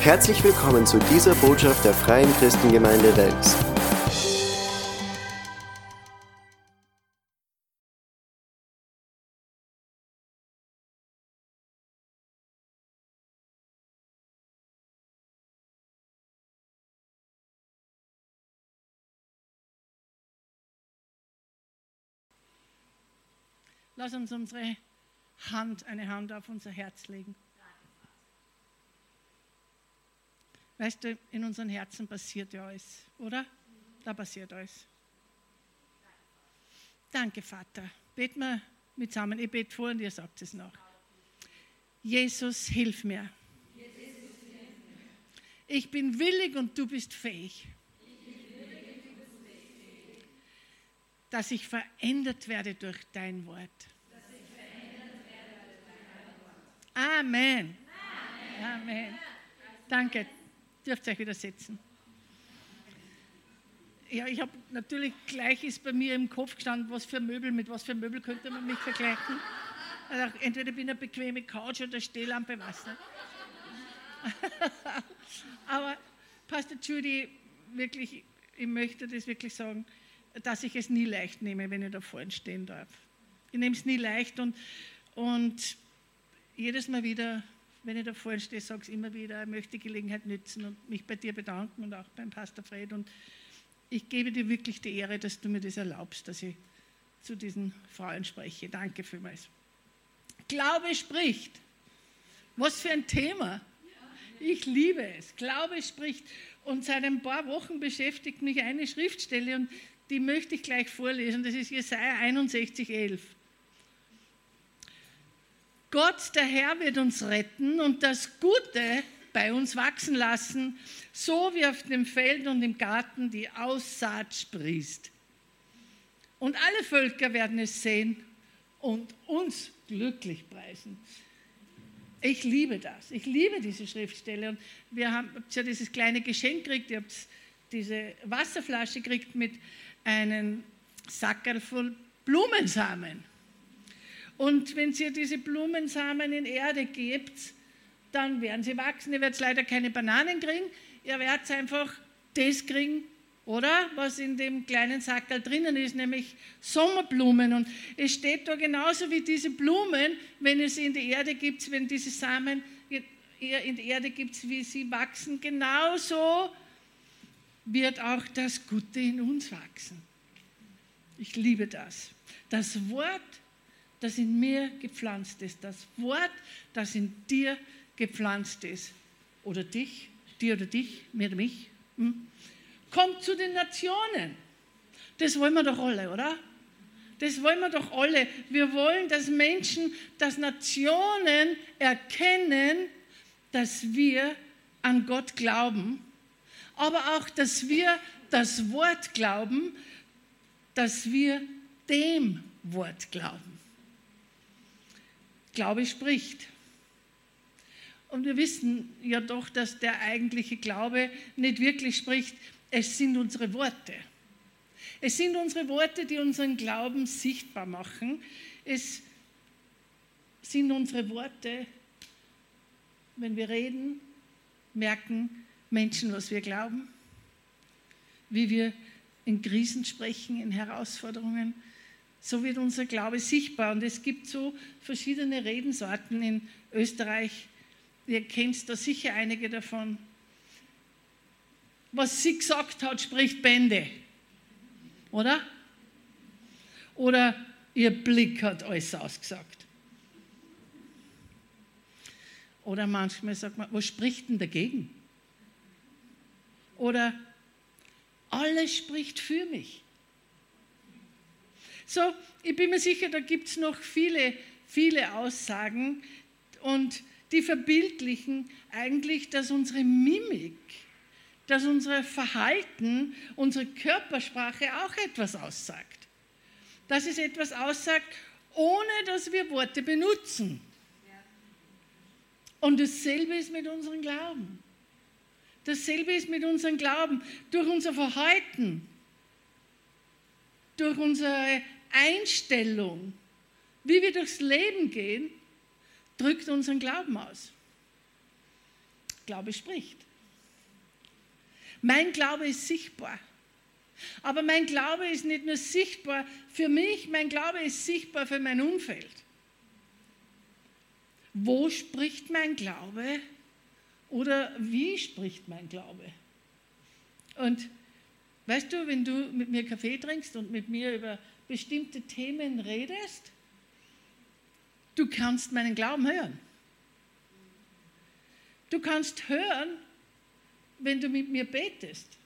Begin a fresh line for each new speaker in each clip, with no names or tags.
Herzlich willkommen zu dieser Botschaft der Freien Christengemeinde Wels.
Lass uns unsere Hand, eine Hand auf unser Herz legen. Weißt du, in unseren Herzen passiert ja alles, oder? Da passiert alles. Danke, Vater. Beten wir mit zusammen. Ich bete vor und ihr sagt es noch. Jesus, hilf mir. Ich bin willig und du bist fähig. Dass ich verändert werde durch dein Wort. Amen. Amen. Danke dürft ihr euch wieder setzen. Ja, ich habe natürlich gleich ist bei mir im Kopf gestanden, was für Möbel, mit was für Möbel könnte man mich vergleichen. Also entweder bin ich eine bequeme Couch oder Stehlampe, was nicht. Aber Pastor Judy, wirklich, ich möchte das wirklich sagen, dass ich es nie leicht nehme, wenn ich da vorne stehen darf. Ich nehme es nie leicht und, und jedes Mal wieder wenn ich da vorne stehe, sage ich immer wieder, ich möchte die Gelegenheit nützen und mich bei dir bedanken und auch beim Pastor Fred. Und ich gebe dir wirklich die Ehre, dass du mir das erlaubst, dass ich zu diesen Frauen spreche. Danke vielmals. Glaube spricht. Was für ein Thema. Ich liebe es. Glaube spricht. Und seit ein paar Wochen beschäftigt mich eine Schriftstelle und die möchte ich gleich vorlesen. Das ist Jesaja 61, 11. Gott, der Herr, wird uns retten und das Gute bei uns wachsen lassen, so wie auf dem Feld und im Garten die Aussaat sprießt. Und alle Völker werden es sehen und uns glücklich preisen. Ich liebe das. Ich liebe diese Schriftstelle. Und wir haben ja dieses kleine Geschenk gekriegt. Ihr habt diese Wasserflasche gekriegt mit einem Sackerl voll Blumensamen. Und wenn ihr diese Blumensamen in Erde gebt, dann werden sie wachsen. Ihr werdet leider keine Bananen kriegen, ihr werdet einfach das kriegen, oder? Was in dem kleinen Sackerl drinnen ist, nämlich Sommerblumen. Und es steht da genauso wie diese Blumen, wenn es in die Erde gibt, wenn diese Samen in die Erde gibt, wie sie wachsen, genauso wird auch das Gute in uns wachsen. Ich liebe das. Das Wort das in mir gepflanzt ist, das Wort, das in dir gepflanzt ist, oder dich, dir oder dich, mir oder mich, hm? kommt zu den Nationen. Das wollen wir doch alle, oder? Das wollen wir doch alle. Wir wollen, dass Menschen, dass Nationen erkennen, dass wir an Gott glauben, aber auch, dass wir das Wort glauben, dass wir dem Wort glauben. Glaube spricht. Und wir wissen ja doch, dass der eigentliche Glaube nicht wirklich spricht. Es sind unsere Worte. Es sind unsere Worte, die unseren Glauben sichtbar machen. Es sind unsere Worte, wenn wir reden, merken Menschen, was wir glauben, wie wir in Krisen sprechen, in Herausforderungen so wird unser Glaube sichtbar. Und es gibt so verschiedene Redensorten in Österreich. Ihr kennt da sicher einige davon. Was sie gesagt hat, spricht Bände. Oder? Oder ihr Blick hat alles ausgesagt. Oder manchmal sagt man, was spricht denn dagegen? Oder alles spricht für mich. So, ich bin mir sicher, da gibt es noch viele, viele Aussagen und die verbildlichen eigentlich, dass unsere Mimik, dass unser Verhalten, unsere Körpersprache auch etwas aussagt. Dass es etwas aussagt, ohne dass wir Worte benutzen. Und dasselbe ist mit unserem Glauben. Dasselbe ist mit unserem Glauben. Durch unser Verhalten, durch unsere Einstellung, wie wir durchs Leben gehen, drückt unseren Glauben aus. Glaube spricht. Mein Glaube ist sichtbar. Aber mein Glaube ist nicht nur sichtbar für mich, mein Glaube ist sichtbar für mein Umfeld. Wo spricht mein Glaube oder wie spricht mein Glaube? Und weißt du, wenn du mit mir Kaffee trinkst und mit mir über bestimmte Themen redest, du kannst meinen Glauben hören. Du kannst hören, wenn du mit mir betest.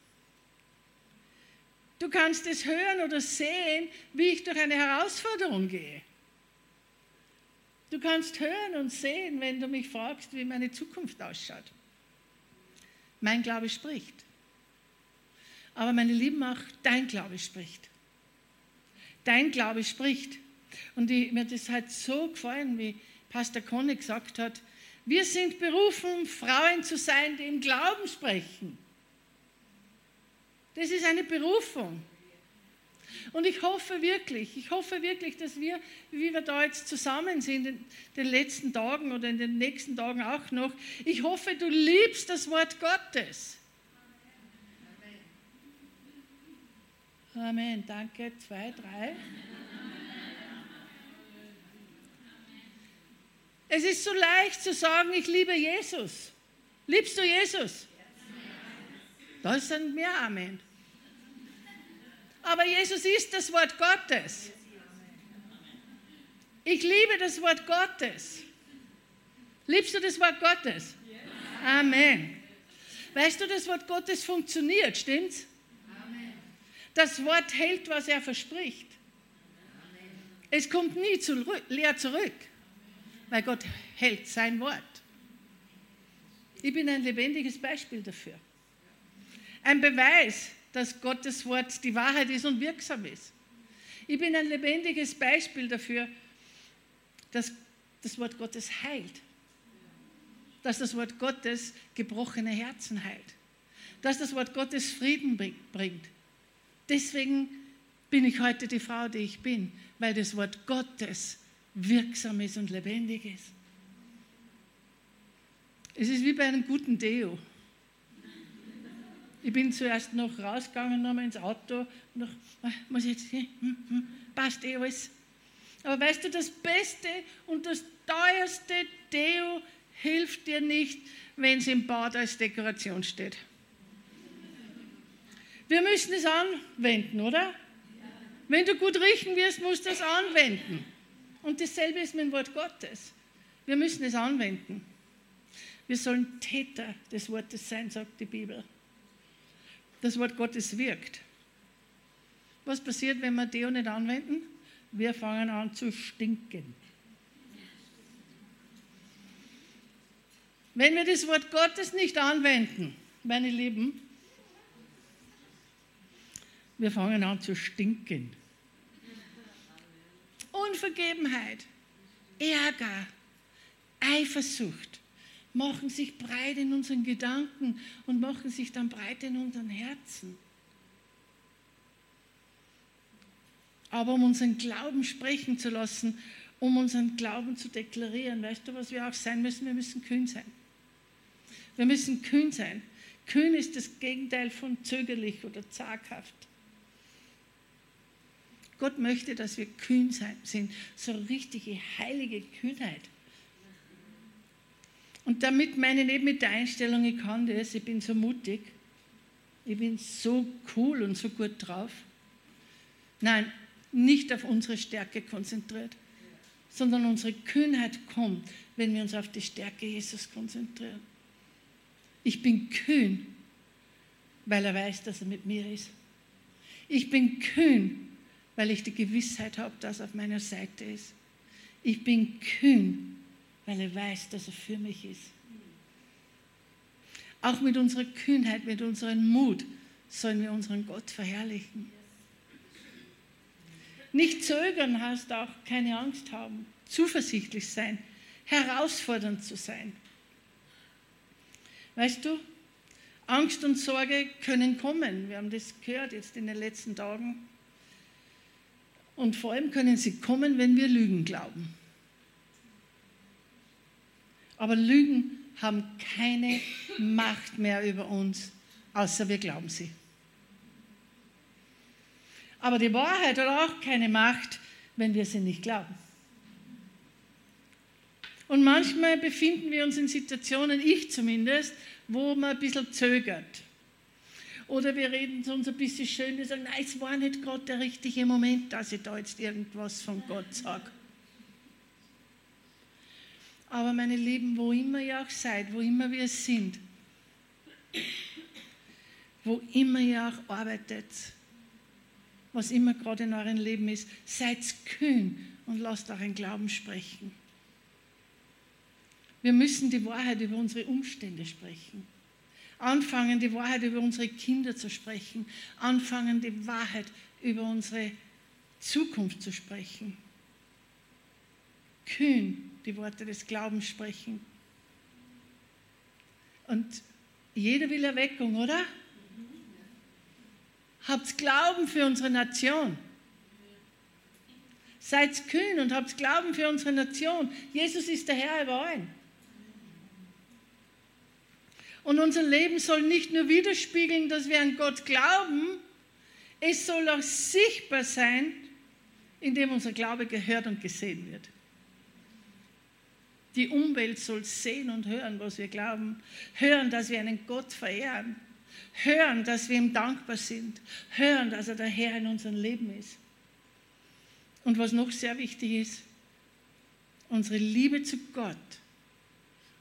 Du kannst es hören oder sehen, wie ich durch eine Herausforderung gehe. Du kannst hören und sehen, wenn du mich fragst, wie meine Zukunft ausschaut. Mein Glaube spricht. Aber meine Lieben, auch dein Glaube spricht. Dein Glaube spricht. Und ich, mir hat das halt so gefallen, wie Pastor Conny gesagt hat, wir sind berufen, Frauen zu sein, die im Glauben sprechen. Das ist eine Berufung. Und ich hoffe wirklich, ich hoffe wirklich, dass wir, wie wir da jetzt zusammen sind, in den letzten Tagen oder in den nächsten Tagen auch noch, ich hoffe, du liebst das Wort Gottes. Amen. Danke. Zwei, drei. Es ist so leicht zu sagen, ich liebe Jesus. Liebst du Jesus? Das sind mehr Amen. Aber Jesus ist das Wort Gottes. Ich liebe das Wort Gottes. Liebst du das Wort Gottes? Amen. Weißt du, das Wort Gottes funktioniert, stimmt's? Das Wort hält, was er verspricht. Es kommt nie zurück, leer zurück weil Gott hält sein Wort. Ich bin ein lebendiges Beispiel dafür. Ein Beweis, dass Gottes Wort die Wahrheit ist und wirksam ist. Ich bin ein lebendiges Beispiel dafür, dass das Wort Gottes heilt. Dass das Wort Gottes gebrochene Herzen heilt. Dass das Wort Gottes Frieden bringt. Deswegen bin ich heute die Frau, die ich bin, weil das Wort Gottes wirksam ist und lebendig ist. Es ist wie bei einem guten Deo. Ich bin zuerst noch rausgegangen, nochmal ins Auto, noch, ah, muss ich jetzt, hm, hm, passt eh alles. Aber weißt du, das Beste und das teuerste Deo hilft dir nicht, wenn es im Bad als Dekoration steht. Wir müssen es anwenden, oder? Wenn du gut riechen wirst, musst du es anwenden. Und dasselbe ist mit dem Wort Gottes. Wir müssen es anwenden. Wir sollen Täter des Wortes sein, sagt die Bibel. Das Wort Gottes wirkt. Was passiert, wenn wir Deo nicht anwenden? Wir fangen an zu stinken. Wenn wir das Wort Gottes nicht anwenden, meine Lieben, wir fangen an zu stinken. Unvergebenheit, Ärger, Eifersucht machen sich breit in unseren Gedanken und machen sich dann breit in unseren Herzen. Aber um unseren Glauben sprechen zu lassen, um unseren Glauben zu deklarieren, weißt du, was wir auch sein müssen? Wir müssen kühn sein. Wir müssen kühn sein. Kühn ist das Gegenteil von zögerlich oder zaghaft. Gott möchte, dass wir kühn sind, so richtige heilige Kühnheit. Und damit meine ich mit der Einstellung, ich kann das, ich bin so mutig, ich bin so cool und so gut drauf. Nein, nicht auf unsere Stärke konzentriert, sondern unsere Kühnheit kommt, wenn wir uns auf die Stärke Jesus konzentrieren. Ich bin kühn, weil er weiß, dass er mit mir ist. Ich bin kühn, weil ich die Gewissheit habe, dass er auf meiner Seite ist. Ich bin kühn, weil er weiß, dass er für mich ist. Auch mit unserer Kühnheit, mit unserem Mut sollen wir unseren Gott verherrlichen. Nicht zögern heißt auch keine Angst haben, zuversichtlich sein, herausfordernd zu sein. Weißt du, Angst und Sorge können kommen. Wir haben das gehört jetzt in den letzten Tagen. Und vor allem können sie kommen, wenn wir Lügen glauben. Aber Lügen haben keine Macht mehr über uns, außer wir glauben sie. Aber die Wahrheit hat auch keine Macht, wenn wir sie nicht glauben. Und manchmal befinden wir uns in Situationen, ich zumindest, wo man ein bisschen zögert. Oder wir reden uns ein bisschen schön, wir sagen, nein, es war nicht gerade der richtige Moment, dass ich da jetzt irgendwas von Gott sage. Aber meine Lieben, wo immer ihr auch seid, wo immer wir sind, wo immer ihr auch arbeitet, was immer gerade in eurem Leben ist, seid kühn und lasst euren Glauben sprechen. Wir müssen die Wahrheit über unsere Umstände sprechen. Anfangen, die Wahrheit über unsere Kinder zu sprechen. Anfangen, die Wahrheit über unsere Zukunft zu sprechen. Kühn die Worte des Glaubens sprechen. Und jeder will Erweckung, oder? Habt Glauben für unsere Nation. Seid kühn und habt Glauben für unsere Nation. Jesus ist der Herr über allen. Und unser Leben soll nicht nur widerspiegeln, dass wir an Gott glauben, es soll auch sichtbar sein, indem unser Glaube gehört und gesehen wird. Die Umwelt soll sehen und hören, was wir glauben, hören, dass wir einen Gott verehren, hören, dass wir ihm dankbar sind, hören, dass er der Herr in unserem Leben ist. Und was noch sehr wichtig ist, unsere Liebe zu Gott,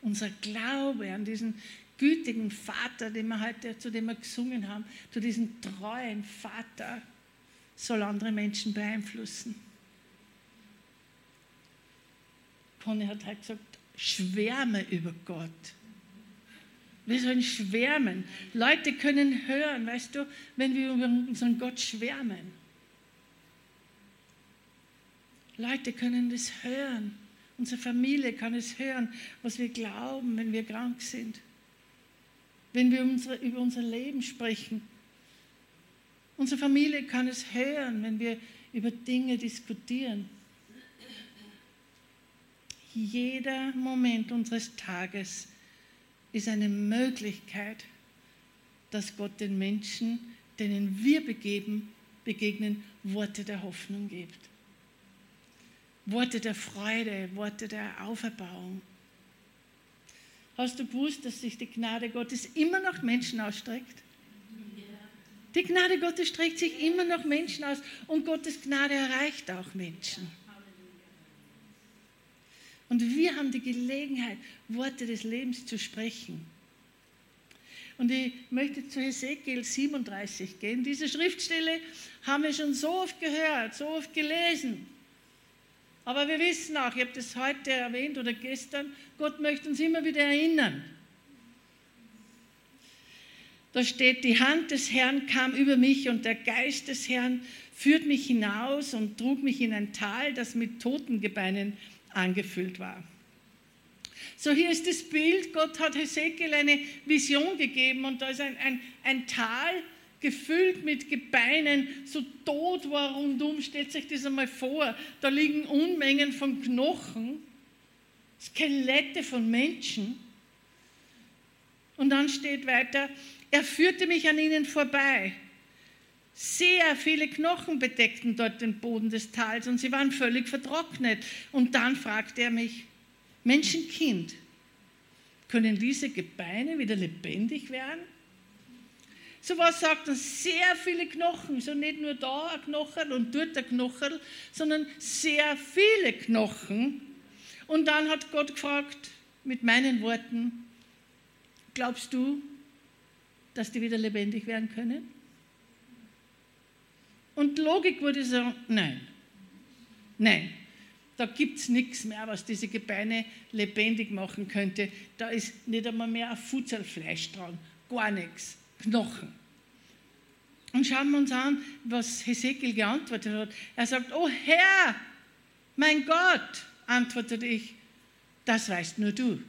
unser Glaube an diesen gütigen Vater, den wir heute, zu dem wir gesungen haben, zu diesem treuen Vater, soll andere Menschen beeinflussen. Conny hat halt gesagt, schwärme über Gott. Wir sollen schwärmen. Leute können hören, weißt du, wenn wir über unseren Gott schwärmen. Leute können das hören. Unsere Familie kann es hören, was wir glauben, wenn wir krank sind wenn wir unsere, über unser Leben sprechen. Unsere Familie kann es hören, wenn wir über Dinge diskutieren. Jeder Moment unseres Tages ist eine Möglichkeit, dass Gott den Menschen, denen wir begeben, begegnen, Worte der Hoffnung gibt. Worte der Freude, Worte der Auferbauung. Hast du gewusst, dass sich die Gnade Gottes immer nach Menschen ausstreckt? Die Gnade Gottes streckt sich immer nach Menschen aus und Gottes Gnade erreicht auch Menschen. Und wir haben die Gelegenheit, Worte des Lebens zu sprechen. Und ich möchte zu Hesekiel 37 gehen. Diese Schriftstelle haben wir schon so oft gehört, so oft gelesen. Aber wir wissen auch, ich habe das heute erwähnt oder gestern, Gott möchte uns immer wieder erinnern. Da steht, die Hand des Herrn kam über mich und der Geist des Herrn führt mich hinaus und trug mich in ein Tal, das mit Totengebeinen angefüllt war. So hier ist das Bild, Gott hat Hesekiel eine Vision gegeben und da ist ein, ein, ein Tal, gefüllt mit Gebeinen, so tot war rundum. Stellt sich das einmal vor. Da liegen Unmengen von Knochen, Skelette von Menschen. Und dann steht weiter, er führte mich an ihnen vorbei. Sehr viele Knochen bedeckten dort den Boden des Tals und sie waren völlig vertrocknet. Und dann fragte er mich, Menschenkind, können diese Gebeine wieder lebendig werden? So was sagt er, sehr viele Knochen, so nicht nur da ein Knochen und dort ein Knochen, sondern sehr viele Knochen. Und dann hat Gott gefragt, mit meinen Worten, glaubst du, dass die wieder lebendig werden können? Und Logik würde sagen, nein, nein, da gibt es nichts mehr, was diese Gebeine lebendig machen könnte. Da ist nicht einmal mehr ein Futzelfleisch dran, gar nichts. Knochen. Und schauen wir uns an, was Hesekiel geantwortet hat. Er sagt, oh Herr, mein Gott, antwortete ich, das weißt nur du.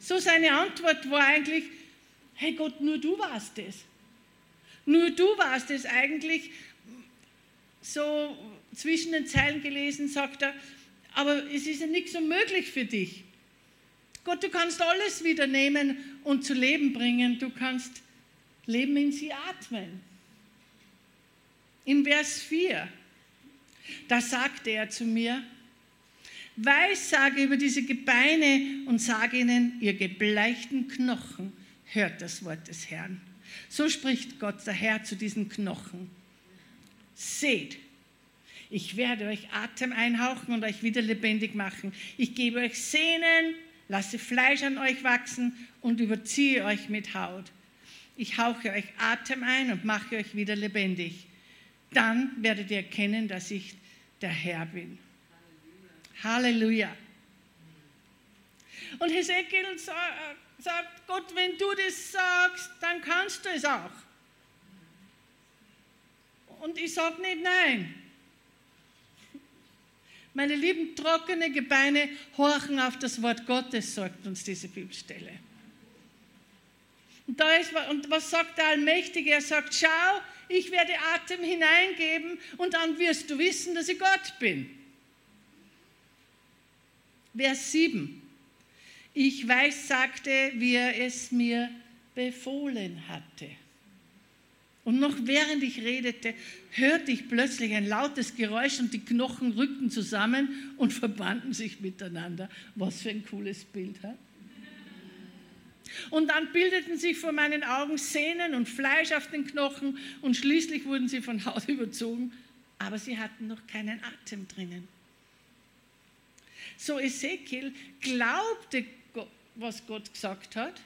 So seine Antwort war eigentlich, hey Gott, nur du warst es. Nur du warst es eigentlich. So zwischen den Zeilen gelesen sagt er, aber es ist ja nichts unmöglich für dich. Gott, du kannst alles wieder nehmen und zu Leben bringen. Du kannst Leben in sie atmen. In Vers 4, da sagte er zu mir, Weissage über diese Gebeine und sage ihnen, ihr gebleichten Knochen, hört das Wort des Herrn. So spricht Gott, der Herr, zu diesen Knochen. Seht, ich werde euch Atem einhauchen und euch wieder lebendig machen. Ich gebe euch Sehnen, lasse Fleisch an euch wachsen und überziehe euch mit Haut. Ich hauche euch Atem ein und mache euch wieder lebendig. Dann werdet ihr erkennen, dass ich der Herr bin. Halleluja. Und Hesekiel sagt, Gott, wenn du das sagst, dann kannst du es auch. Und ich sage nicht nein. Meine lieben trockene Gebeine horchen auf das Wort Gottes, sagt uns diese Bibelstelle. Und, da ist, und was sagt der Allmächtige? Er sagt, schau, ich werde Atem hineingeben und dann wirst du wissen, dass ich Gott bin. Vers 7. Ich weiß, sagte, wie er es mir befohlen hatte. Und noch während ich redete, hörte ich plötzlich ein lautes Geräusch und die Knochen rückten zusammen und verbanden sich miteinander. Was für ein cooles Bild. Ha? Und dann bildeten sich vor meinen Augen Sehnen und Fleisch auf den Knochen und schließlich wurden sie von Haut überzogen, aber sie hatten noch keinen Atem drinnen. So Ezekiel glaubte, was Gott gesagt hat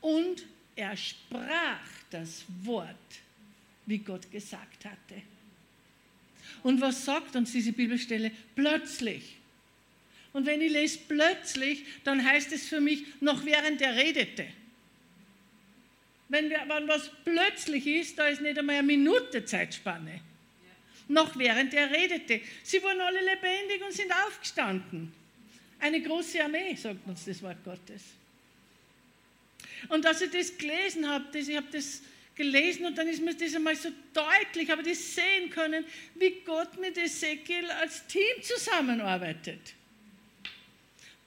und er sprach das Wort, wie Gott gesagt hatte. Und was sagt uns diese Bibelstelle? Plötzlich. Und wenn ich lese plötzlich, dann heißt es für mich, noch während er redete. Wenn, wir, wenn was plötzlich ist, da ist nicht einmal eine Minute Zeitspanne noch während er redete. Sie wurden alle lebendig und sind aufgestanden. Eine große Armee, sagt uns das Wort Gottes. Und als ich das gelesen habe, das, ich habe das gelesen und dann ist mir das einmal so deutlich, aber das sehen können, wie Gott mit Ezekiel als Team zusammenarbeitet.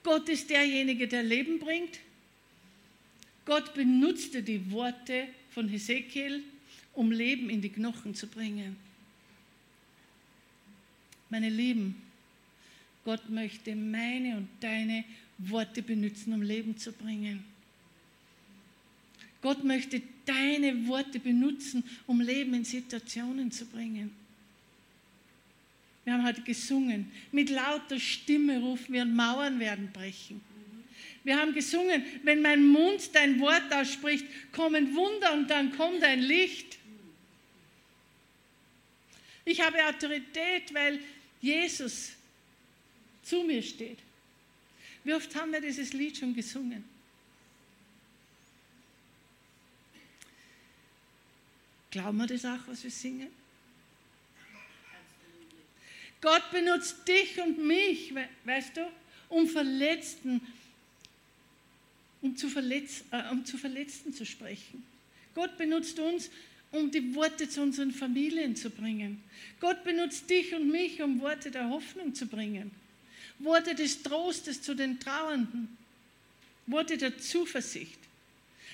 Gott ist derjenige, der Leben bringt. Gott benutzte die Worte von Hesekiel, um Leben in die Knochen zu bringen. Meine Lieben, Gott möchte meine und deine Worte benutzen, um Leben zu bringen. Gott möchte deine Worte benutzen, um Leben in Situationen zu bringen. Wir haben heute gesungen, mit lauter Stimme rufen wir und Mauern werden brechen. Wir haben gesungen, wenn mein Mund dein Wort ausspricht, kommen Wunder und dann kommt ein Licht. Ich habe Autorität, weil Jesus zu mir steht. Wie oft haben wir dieses Lied schon gesungen? Glauben wir das auch, was wir singen? Gott benutzt dich und mich, weißt du, um Verletzten, um zu, Verletz, äh, um zu Verletzten zu sprechen. Gott benutzt uns, um die Worte zu unseren Familien zu bringen. Gott benutzt dich und mich, um Worte der Hoffnung zu bringen. Worte des Trostes zu den Trauernden. Worte der Zuversicht.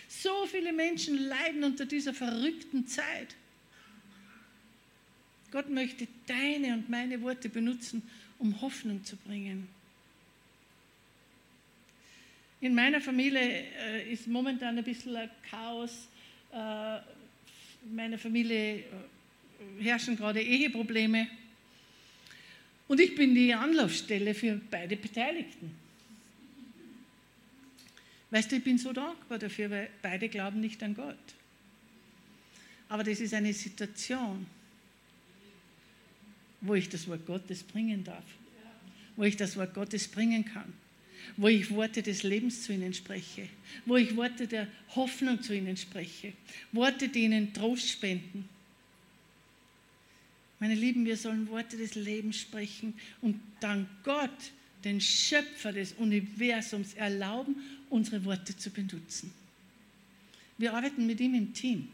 So viele Menschen leiden unter dieser verrückten Zeit. Gott möchte deine und meine Worte benutzen, um Hoffnung zu bringen. In meiner Familie äh, ist momentan ein bisschen ein Chaos. Äh, in meiner Familie äh, herrschen gerade Eheprobleme. Und ich bin die Anlaufstelle für beide Beteiligten. Weißt du, ich bin so dankbar dafür, weil beide glauben nicht an Gott. Aber das ist eine Situation, wo ich das Wort Gottes bringen darf, wo ich das Wort Gottes bringen kann wo ich Worte des Lebens zu ihnen spreche, wo ich Worte der Hoffnung zu ihnen spreche, Worte, die ihnen Trost spenden. Meine Lieben, wir sollen Worte des Lebens sprechen und dann Gott, den Schöpfer des Universums, erlauben, unsere Worte zu benutzen. Wir arbeiten mit ihm im Team.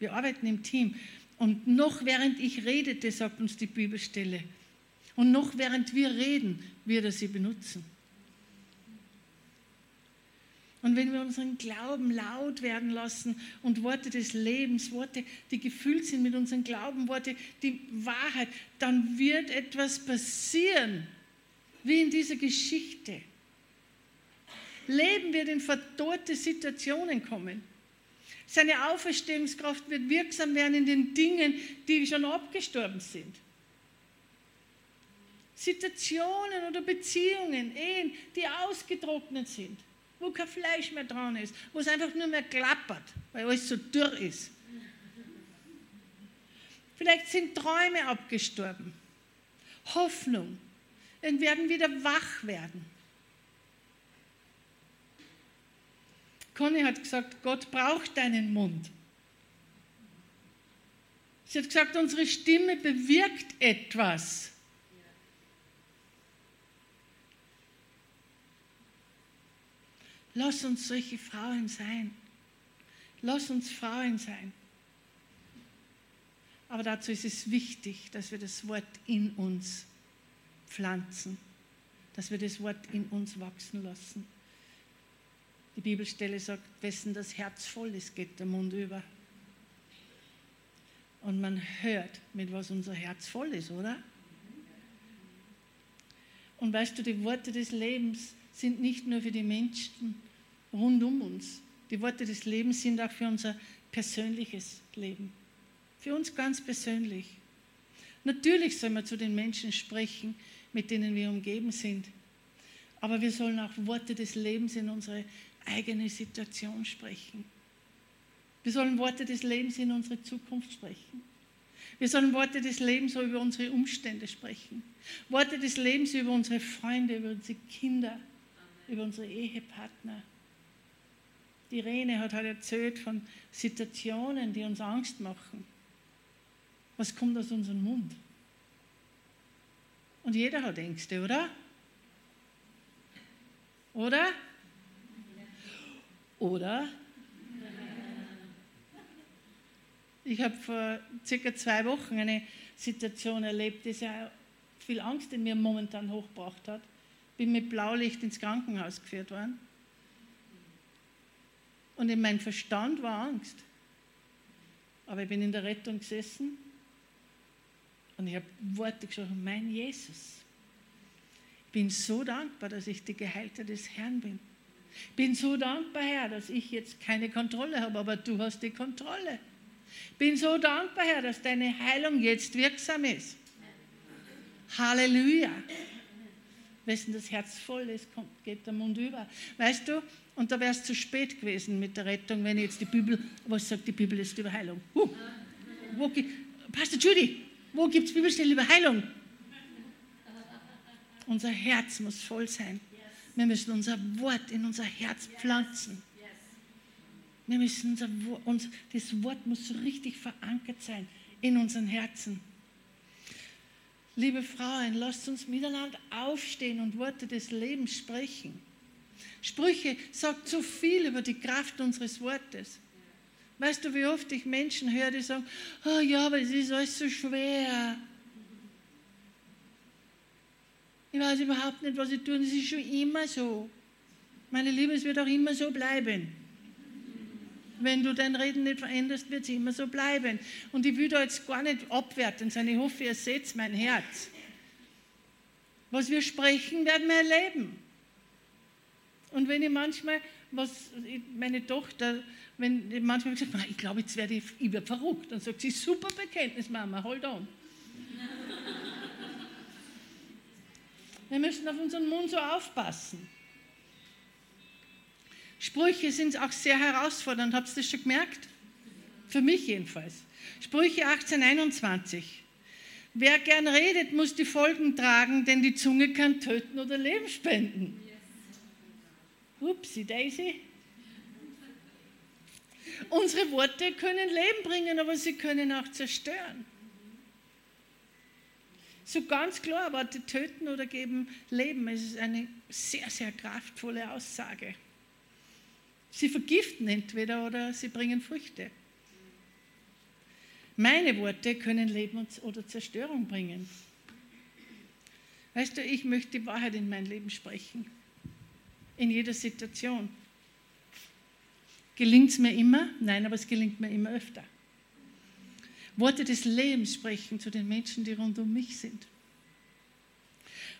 Wir arbeiten im Team. Und noch während ich redete, sagt uns die Bibelstelle, und noch während wir reden, wird er sie benutzen. Und wenn wir unseren Glauben laut werden lassen und Worte des Lebens, Worte, die gefüllt sind mit unserem Glauben, Worte, die Wahrheit, dann wird etwas passieren, wie in dieser Geschichte. Leben wird in verdorrte Situationen kommen. Seine Auferstehungskraft wird wirksam werden in den Dingen, die schon abgestorben sind. Situationen oder Beziehungen, Ehen, die ausgetrocknet sind, wo kein Fleisch mehr dran ist, wo es einfach nur mehr klappert, weil alles so dürr ist. Vielleicht sind Träume abgestorben, Hoffnung, und werden wieder wach werden. Conny hat gesagt, Gott braucht deinen Mund. Sie hat gesagt, unsere Stimme bewirkt etwas. Lass uns solche Frauen sein. Lass uns Frauen sein. Aber dazu ist es wichtig, dass wir das Wort in uns pflanzen, dass wir das Wort in uns wachsen lassen. Die Bibelstelle sagt, wessen das Herz voll ist, geht der Mund über. Und man hört, mit was unser Herz voll ist, oder? Und weißt du, die Worte des Lebens sind nicht nur für die Menschen rund um uns. Die Worte des Lebens sind auch für unser persönliches Leben. Für uns ganz persönlich. Natürlich sollen wir zu den Menschen sprechen, mit denen wir umgeben sind. Aber wir sollen auch Worte des Lebens in unsere eigene Situation sprechen. Wir sollen Worte des Lebens in unsere Zukunft sprechen. Wir sollen Worte des Lebens über unsere Umstände sprechen. Worte des Lebens über unsere Freunde, über unsere Kinder, über unsere Ehepartner. Die Rene hat halt erzählt von Situationen, die uns Angst machen. Was kommt aus unserem Mund? Und jeder hat Ängste, oder? Oder? Oder? Ich habe vor circa zwei Wochen eine Situation erlebt, die sehr viel Angst in mir momentan hochgebracht hat. Bin mit Blaulicht ins Krankenhaus geführt worden. Und in meinem Verstand war Angst. Aber ich bin in der Rettung gesessen und ich habe Worte gesprochen, mein Jesus. Ich bin so dankbar, dass ich die Geheilte des Herrn bin. Ich bin so dankbar, Herr, dass ich jetzt keine Kontrolle habe, aber du hast die Kontrolle. Ich bin so dankbar, Herr, dass deine Heilung jetzt wirksam ist. Halleluja. Wessen das Herz voll ist, kommt, geht der Mund über. Weißt du, und da wäre es zu spät gewesen mit der Rettung, wenn jetzt die Bibel, was sagt die Bibel jetzt über Heilung? Uh, wo, Pastor Judy, wo gibt es Bibelstelle über Heilung? Unser Herz muss voll sein. Wir müssen unser Wort in unser Herz pflanzen. Wir müssen unser, uns, das Wort muss so richtig verankert sein in unseren Herzen. Liebe Frauen, lasst uns miteinander aufstehen und Worte des Lebens sprechen. Sprüche sagt so viel über die Kraft unseres Wortes. Weißt du, wie oft ich Menschen höre, die sagen, oh ja, aber es ist alles so schwer. Ich weiß überhaupt nicht, was ich tue. Es ist schon immer so. Meine Liebe, es wird auch immer so bleiben. Wenn du dein Reden nicht veränderst, wird es immer so bleiben. Und ich will da jetzt gar nicht abwerten, sondern ich hoffe, ihr seht mein Herz. Was wir sprechen, werden wir erleben. Und wenn ich manchmal, was meine Tochter, wenn ich manchmal gesagt ich glaube, jetzt werde ich, werde verrückt, dann sagt sie, super Bekenntnis, Mama, hold on. wir müssen auf unseren Mund so aufpassen. Sprüche sind auch sehr herausfordernd. Habt ihr das schon gemerkt? Für mich jedenfalls. Sprüche 18, 21. Wer gern redet, muss die Folgen tragen, denn die Zunge kann töten oder Leben spenden. Upsi Daisy. Unsere Worte können Leben bringen, aber sie können auch zerstören. So ganz klar, Worte töten oder geben Leben. Es ist eine sehr, sehr kraftvolle Aussage. Sie vergiften entweder oder sie bringen Früchte. Meine Worte können Leben oder Zerstörung bringen. Weißt du, ich möchte die Wahrheit in mein Leben sprechen. In jeder Situation. Gelingt es mir immer? Nein, aber es gelingt mir immer öfter. Worte des Lebens sprechen zu den Menschen, die rund um mich sind.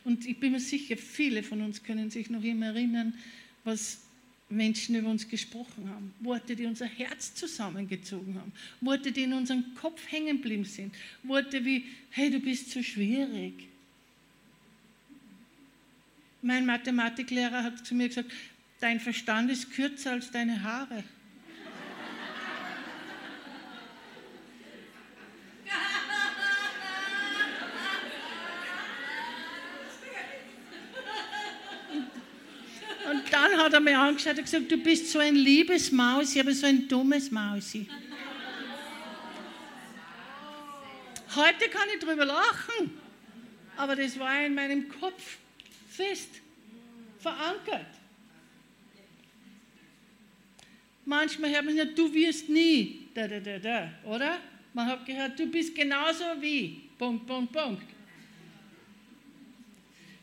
Und ich bin mir sicher, viele von uns können sich noch immer erinnern, was Menschen über uns gesprochen haben. Worte, die unser Herz zusammengezogen haben. Worte, die in unserem Kopf hängen geblieben sind. Worte wie, hey, du bist zu schwierig. Mein Mathematiklehrer hat zu mir gesagt, dein Verstand ist kürzer als deine Haare. dann hat er mir angeschaut und gesagt, du bist so ein liebes Mausi, aber so ein dummes Mausi. Heute kann ich drüber lachen, aber das war in meinem Kopf fest verankert. Manchmal hört man ja, du wirst nie, da, da, da, da, oder? Man hat gehört, du bist genauso wie, Punkt, Punkt, Punkt.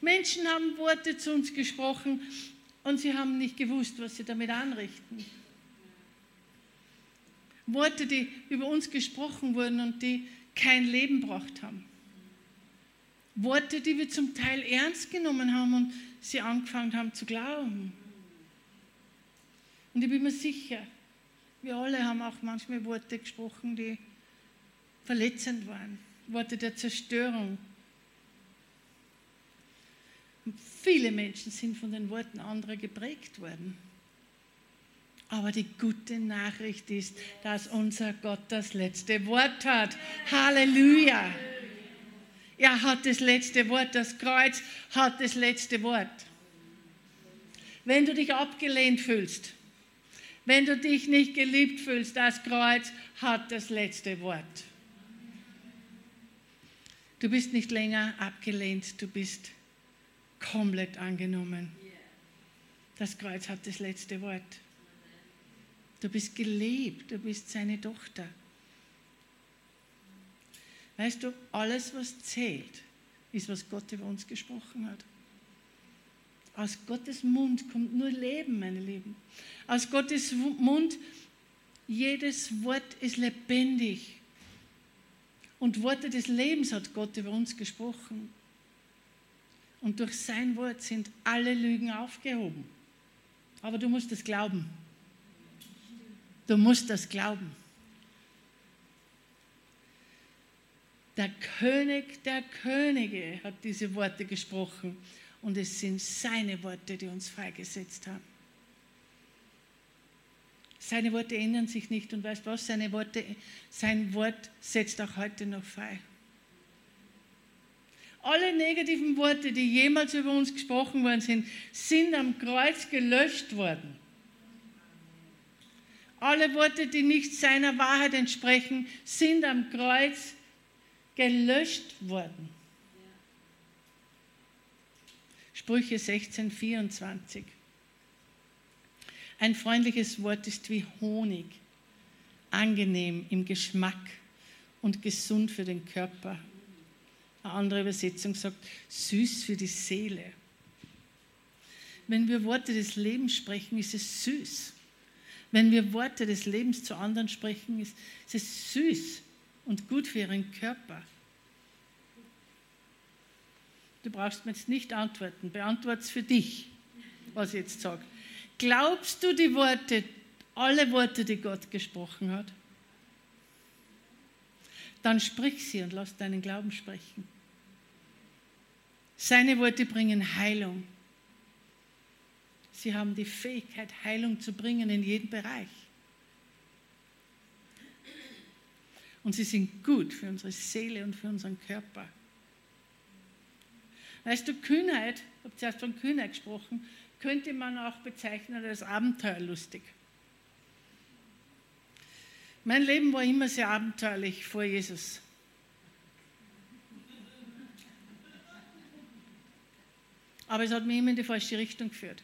Menschen haben Worte zu uns gesprochen, und sie haben nicht gewusst, was sie damit anrichten. Worte, die über uns gesprochen wurden und die kein Leben braucht haben. Worte, die wir zum Teil ernst genommen haben und sie angefangen haben zu glauben. Und ich bin mir sicher, wir alle haben auch manchmal Worte gesprochen, die verletzend waren. Worte der Zerstörung, Viele Menschen sind von den Worten anderer geprägt worden. Aber die gute Nachricht ist, dass unser Gott das letzte Wort hat. Halleluja. Er hat das letzte Wort. Das Kreuz hat das letzte Wort. Wenn du dich abgelehnt fühlst, wenn du dich nicht geliebt fühlst, das Kreuz hat das letzte Wort. Du bist nicht länger abgelehnt, du bist komplett angenommen. Das Kreuz hat das letzte Wort. Du bist geliebt, du bist seine Tochter. Weißt du, alles, was zählt, ist, was Gott über uns gesprochen hat. Aus Gottes Mund kommt nur Leben, meine Lieben. Aus Gottes Mund, jedes Wort ist lebendig. Und Worte des Lebens hat Gott über uns gesprochen. Und durch sein Wort sind alle Lügen aufgehoben. Aber du musst es glauben. Du musst das glauben. Der König der Könige hat diese Worte gesprochen und es sind seine Worte, die uns freigesetzt haben. Seine Worte ändern sich nicht und weißt was? Seine Worte, sein Wort setzt auch heute noch frei. Alle negativen Worte, die jemals über uns gesprochen worden sind, sind am Kreuz gelöscht worden. Alle Worte, die nicht seiner Wahrheit entsprechen, sind am Kreuz gelöscht worden. Sprüche 16, 24. Ein freundliches Wort ist wie Honig, angenehm im Geschmack und gesund für den Körper. Eine andere Übersetzung sagt, süß für die Seele. Wenn wir Worte des Lebens sprechen, ist es süß. Wenn wir Worte des Lebens zu anderen sprechen, ist es süß und gut für ihren Körper. Du brauchst mir jetzt nicht antworten, beantworte es für dich, was ich jetzt sage. Glaubst du die Worte, alle Worte, die Gott gesprochen hat? Dann sprich sie und lass deinen Glauben sprechen. Seine Worte bringen Heilung. Sie haben die Fähigkeit, Heilung zu bringen in jedem Bereich. Und sie sind gut für unsere Seele und für unseren Körper. Weißt du, Kühnheit, ich habe zuerst von Kühnheit gesprochen, könnte man auch bezeichnen als abenteuerlustig. Mein Leben war immer sehr abenteuerlich vor Jesus. aber es hat mich immer in die falsche Richtung geführt.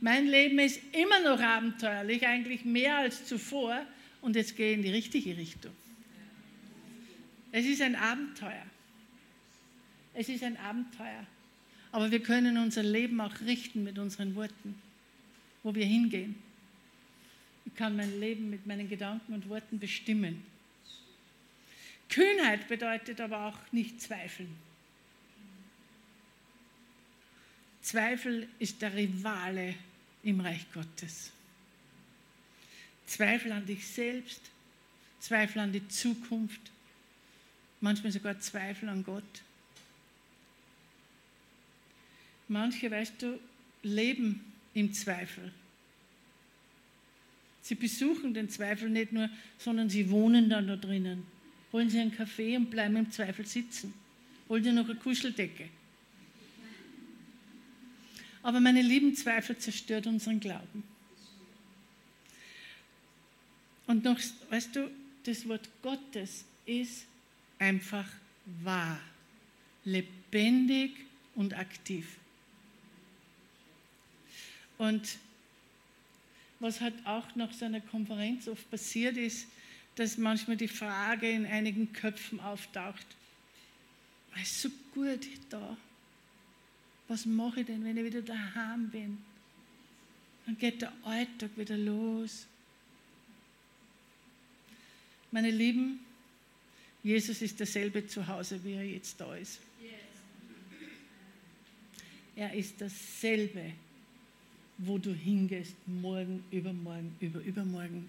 Mein Leben ist immer noch abenteuerlich, eigentlich mehr als zuvor, und jetzt gehe ich in die richtige Richtung. Es ist ein Abenteuer. Es ist ein Abenteuer. Aber wir können unser Leben auch richten mit unseren Worten, wo wir hingehen. Ich kann mein Leben mit meinen Gedanken und Worten bestimmen. Kühnheit bedeutet aber auch nicht zweifeln. Zweifel ist der Rivale im Reich Gottes. Zweifel an dich selbst, Zweifel an die Zukunft, manchmal sogar Zweifel an Gott. Manche, weißt du, leben im Zweifel. Sie besuchen den Zweifel nicht nur, sondern sie wohnen dann da drinnen. Holen sie einen Kaffee und bleiben im Zweifel sitzen. Holen sie noch eine Kuscheldecke. Aber meine lieben Zweifel zerstört unseren Glauben. Und noch, weißt du, das Wort Gottes ist einfach wahr, lebendig und aktiv. Und was halt auch nach so einer Konferenz oft passiert ist, dass manchmal die Frage in einigen Köpfen auftaucht, es ist so gut da. Was mache ich denn, wenn ich wieder daheim bin? Dann geht der Alltag wieder los. Meine Lieben, Jesus ist derselbe zu Hause, wie er jetzt da ist. Er ist dasselbe, wo du hingehst, morgen, übermorgen, über, übermorgen.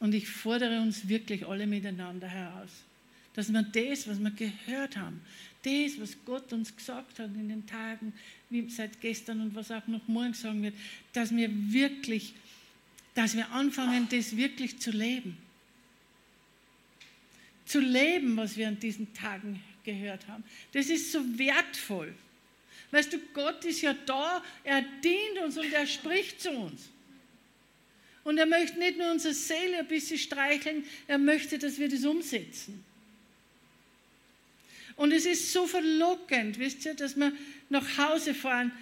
Und ich fordere uns wirklich alle miteinander heraus, dass wir das, was wir gehört haben, das, was Gott uns gesagt hat in den Tagen, wie seit gestern und was auch noch morgen sagen wird, dass wir wirklich, dass wir anfangen, das wirklich zu leben. Zu leben, was wir an diesen Tagen gehört haben. Das ist so wertvoll. Weißt du, Gott ist ja da, er dient uns und er spricht zu uns. Und er möchte nicht nur unsere Seele ein bisschen streicheln, er möchte, dass wir das umsetzen. Und es ist so verlockend, wisst ihr, dass wir nach Hause fahren,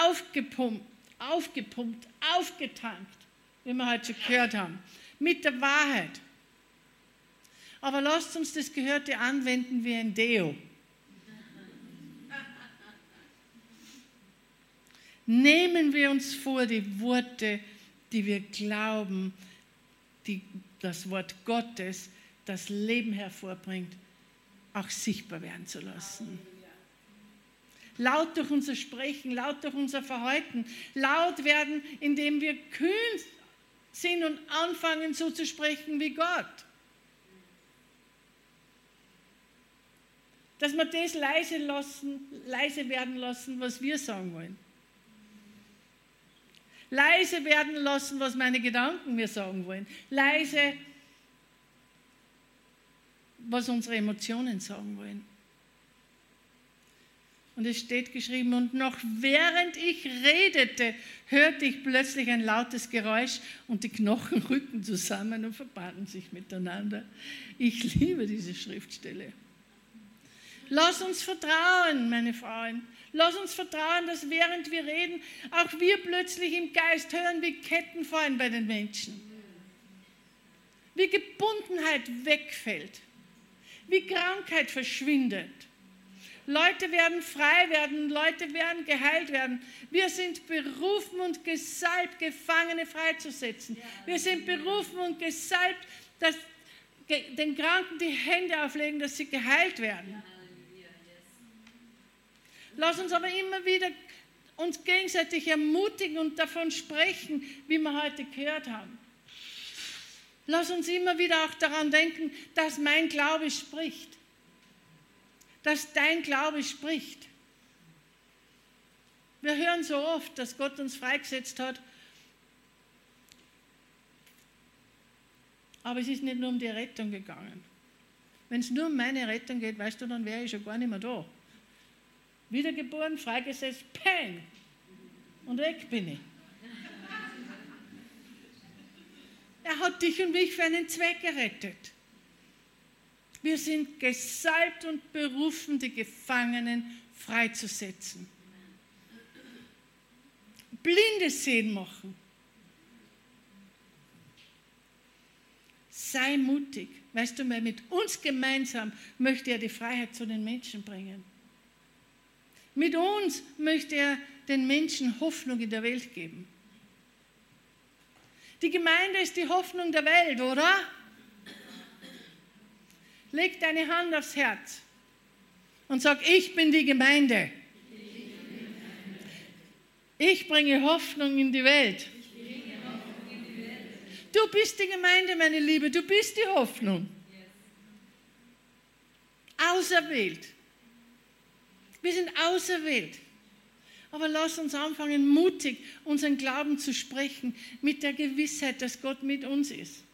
aufgepumpt, aufgepumpt, aufgetankt, wie wir heute schon gehört haben, mit der Wahrheit. Aber lasst uns das Gehörte anwenden wie ein Deo. Nehmen wir uns vor, die Worte, die wir glauben, die das Wort Gottes, das Leben hervorbringt, auch sichtbar werden zu lassen. Laut durch unser Sprechen, laut durch unser Verhalten, laut werden, indem wir kühn sind und anfangen so zu sprechen wie Gott. Dass wir das leise, lassen, leise werden lassen, was wir sagen wollen leise werden lassen, was meine Gedanken mir sagen wollen, leise, was unsere Emotionen sagen wollen. Und es steht geschrieben, und noch während ich redete, hörte ich plötzlich ein lautes Geräusch und die Knochen rückten zusammen und verbanden sich miteinander. Ich liebe diese Schriftstelle. Lass uns vertrauen, meine Frauen. Lass uns vertrauen, dass während wir reden, auch wir plötzlich im Geist hören, wie Ketten fallen bei den Menschen. Wie Gebundenheit wegfällt. Wie Krankheit verschwindet. Leute werden frei werden, Leute werden geheilt werden. Wir sind berufen und gesalbt, Gefangene freizusetzen. Wir sind berufen und gesalbt, dass den Kranken die Hände auflegen, dass sie geheilt werden. Lass uns aber immer wieder uns gegenseitig ermutigen und davon sprechen, wie wir heute gehört haben. Lass uns immer wieder auch daran denken, dass mein Glaube spricht. Dass dein Glaube spricht. Wir hören so oft, dass Gott uns freigesetzt hat. Aber es ist nicht nur um die Rettung gegangen. Wenn es nur um meine Rettung geht, weißt du, dann wäre ich schon gar nicht mehr da. Wiedergeboren, freigesetzt, peng. Und weg bin ich. Er hat dich und mich für einen Zweck gerettet. Wir sind gesalbt und berufen, die Gefangenen freizusetzen. Blinde sehen machen. Sei mutig. Weißt du, mit uns gemeinsam möchte er die Freiheit zu den Menschen bringen. Mit uns möchte er den Menschen Hoffnung in der Welt geben. Die Gemeinde ist die Hoffnung der Welt, oder? Leg deine Hand aufs Herz und sag, ich bin die Gemeinde. Ich bringe Hoffnung in die Welt. Du bist die Gemeinde, meine Liebe, du bist die Hoffnung. Auserwählt. Wir sind auserwählt. Aber lass uns anfangen, mutig unseren Glauben zu sprechen, mit der Gewissheit, dass Gott mit uns ist.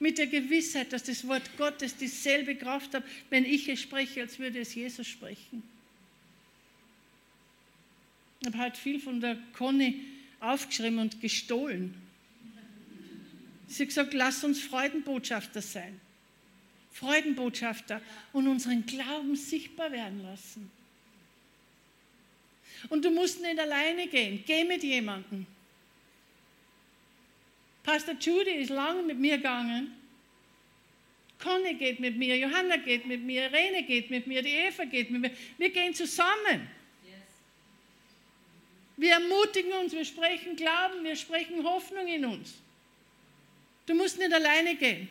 Mit der Gewissheit, dass das Wort Gottes dieselbe Kraft hat, wenn ich es spreche, als würde es Jesus sprechen. Ich habe halt viel von der Conny aufgeschrieben und gestohlen. Sie hat gesagt, lass uns Freudenbotschafter sein. Freudenbotschafter und unseren Glauben sichtbar werden lassen. Und du musst nicht alleine gehen. Geh mit jemandem. Pastor Judy ist lange mit mir gegangen. Conny geht mit mir, Johanna geht mit mir, Rene geht mit mir, die Eva geht mit mir. Wir gehen zusammen. Wir ermutigen uns, wir sprechen Glauben, wir sprechen Hoffnung in uns. Du musst nicht alleine gehen.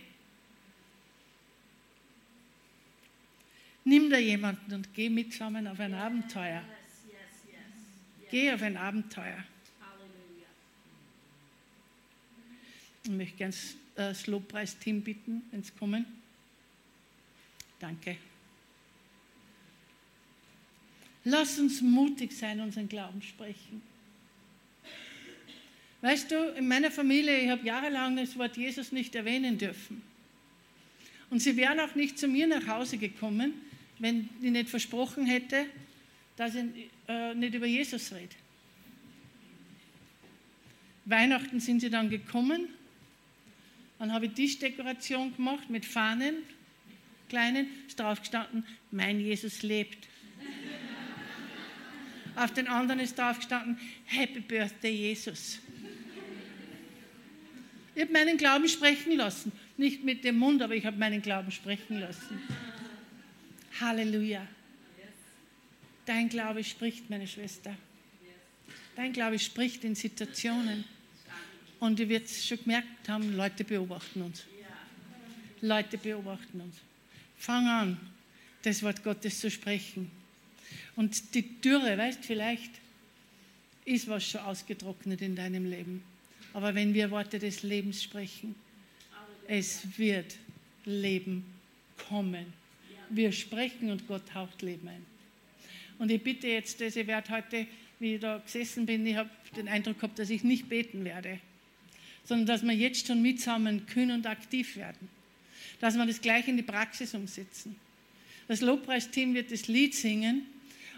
Nimm da jemanden und geh mit zusammen auf ein Abenteuer. Geh auf ein Abenteuer. Ich möchte gerne das Lobpreisteam bitten, wenn sie kommen. Danke. Lass uns mutig sein, unseren Glauben sprechen. Weißt du, in meiner Familie, ich habe jahrelang das Wort Jesus nicht erwähnen dürfen. Und sie wären auch nicht zu mir nach Hause gekommen, wenn ich nicht versprochen hätte, dass ich äh, nicht über Jesus rede. Weihnachten sind sie dann gekommen. Dann habe ich Tischdekoration gemacht mit Fahnen, kleinen, ist drauf gestanden, mein Jesus lebt. Auf den anderen ist drauf gestanden, Happy Birthday Jesus. Ich habe meinen Glauben sprechen lassen. Nicht mit dem Mund, aber ich habe meinen Glauben sprechen lassen. Halleluja. Dein Glaube spricht, meine Schwester. Dein Glaube spricht in Situationen. Und ihr werdet schon gemerkt haben, Leute beobachten uns. Leute beobachten uns. Fang an, das Wort Gottes zu sprechen. Und die Dürre, weißt vielleicht ist was schon ausgetrocknet in deinem Leben. Aber wenn wir Worte des Lebens sprechen, es wird Leben kommen. Wir sprechen und Gott haucht Leben ein. Und ich bitte jetzt, dass ich werde heute, wie ich da gesessen bin, ich habe den Eindruck gehabt, dass ich nicht beten werde, sondern dass wir jetzt schon mitsammen kühn und aktiv werden. Dass wir das gleich in die Praxis umsetzen. Das Lobpreisteam wird das Lied singen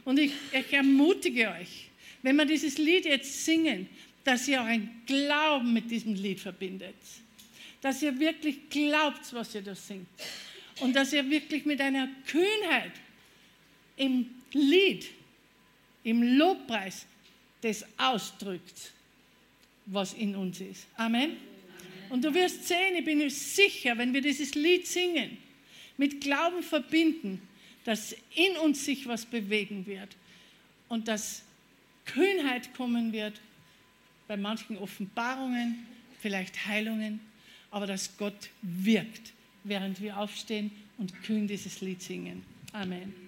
und ich, ich ermutige euch, wenn wir dieses Lied jetzt singen, dass ihr ein Glauben mit diesem Lied verbindet. Dass ihr wirklich glaubt, was ihr da singt. Und dass ihr wirklich mit einer Kühnheit im Lied, im Lobpreis das ausdrückt, was in uns ist. Amen. Und du wirst sehen, ich bin sicher, wenn wir dieses Lied singen, mit Glauben verbinden, dass in uns sich was bewegen wird und dass Kühnheit kommen wird bei manchen Offenbarungen, vielleicht Heilungen, aber dass Gott wirkt, während wir aufstehen und kühn dieses Lied singen. Amen.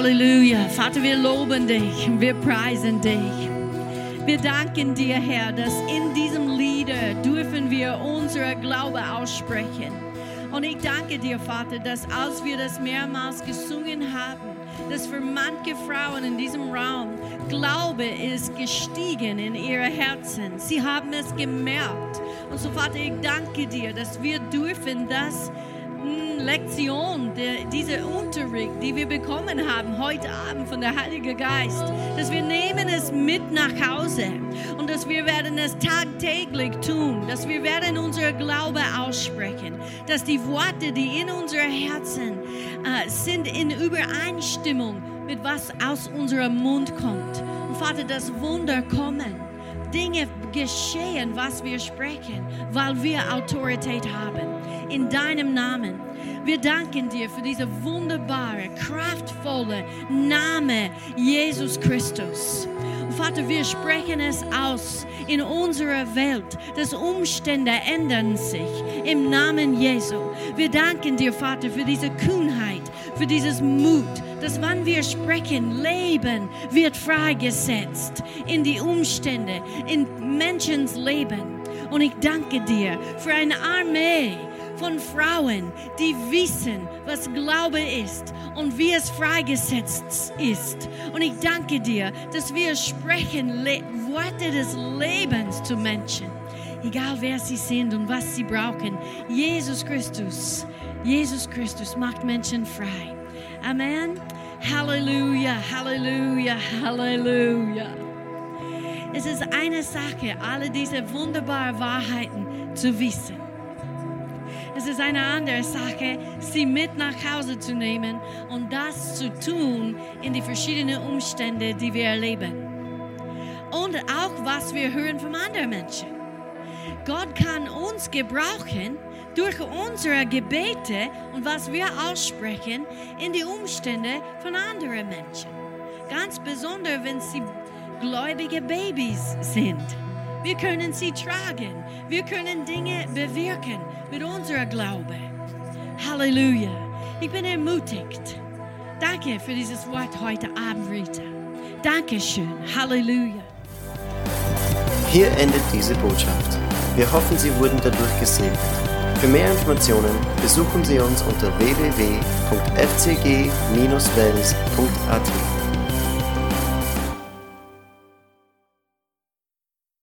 Halleluja. Vater, wir loben dich, wir preisen dich. Wir danken dir, Herr, dass in diesem Lieder dürfen wir unsere Glaube aussprechen. Und ich danke dir, Vater, dass als wir das mehrmals gesungen haben, dass für manche Frauen in diesem Raum Glaube ist gestiegen in ihre Herzen. Sie haben es gemerkt. Und so, Vater, ich danke dir, dass wir dürfen das Lektion, der, dieser Unterricht, die wir bekommen haben heute Abend von der Heilige Geist, dass wir nehmen es mit nach Hause und dass wir werden es tagtäglich tun, dass wir werden unser Glaube aussprechen, dass die Worte, die in unseren Herzen äh, sind, in Übereinstimmung mit was aus unserem Mund kommt. Und Vater, dass Wunder kommen. Dinge geschehen, was wir sprechen, weil wir Autorität haben. In deinem Namen. Wir danken dir für diese wunderbare, kraftvolle Name Jesus Christus. Vater, wir sprechen es aus in unserer Welt. dass Umstände ändern sich im Namen Jesu. Wir danken dir, Vater, für diese Kühnheit, für dieses Mut, dass wann wir sprechen, Leben wird freigesetzt in die Umstände, in Menschens Leben. Und ich danke dir für eine Armee von Frauen, die wissen, was Glaube ist und wie es freigesetzt ist. Und ich danke dir, dass wir sprechen Le Worte des Lebens zu Menschen, egal wer sie sind und was sie brauchen. Jesus Christus, Jesus Christus macht Menschen frei. Amen. Halleluja, Halleluja, Halleluja. Es ist eine Sache, alle diese wunderbaren Wahrheiten zu wissen. Es ist eine andere Sache, sie mit nach Hause zu nehmen und das zu tun in die verschiedenen Umstände, die wir erleben. Und auch was wir hören von anderen Menschen. Gott kann uns gebrauchen durch unsere Gebete und was wir aussprechen in die Umstände von anderen Menschen. Ganz besonders, wenn sie gläubige Babys sind. Wir können sie tragen. Wir können Dinge bewirken mit unserer Glaube. Halleluja. Ich bin ermutigt. Danke für dieses Wort heute Abend, Rita. Dankeschön. Halleluja.
Hier endet diese Botschaft. Wir hoffen, Sie wurden dadurch gesegnet. Für mehr Informationen besuchen Sie uns unter www.fcg-wells.at.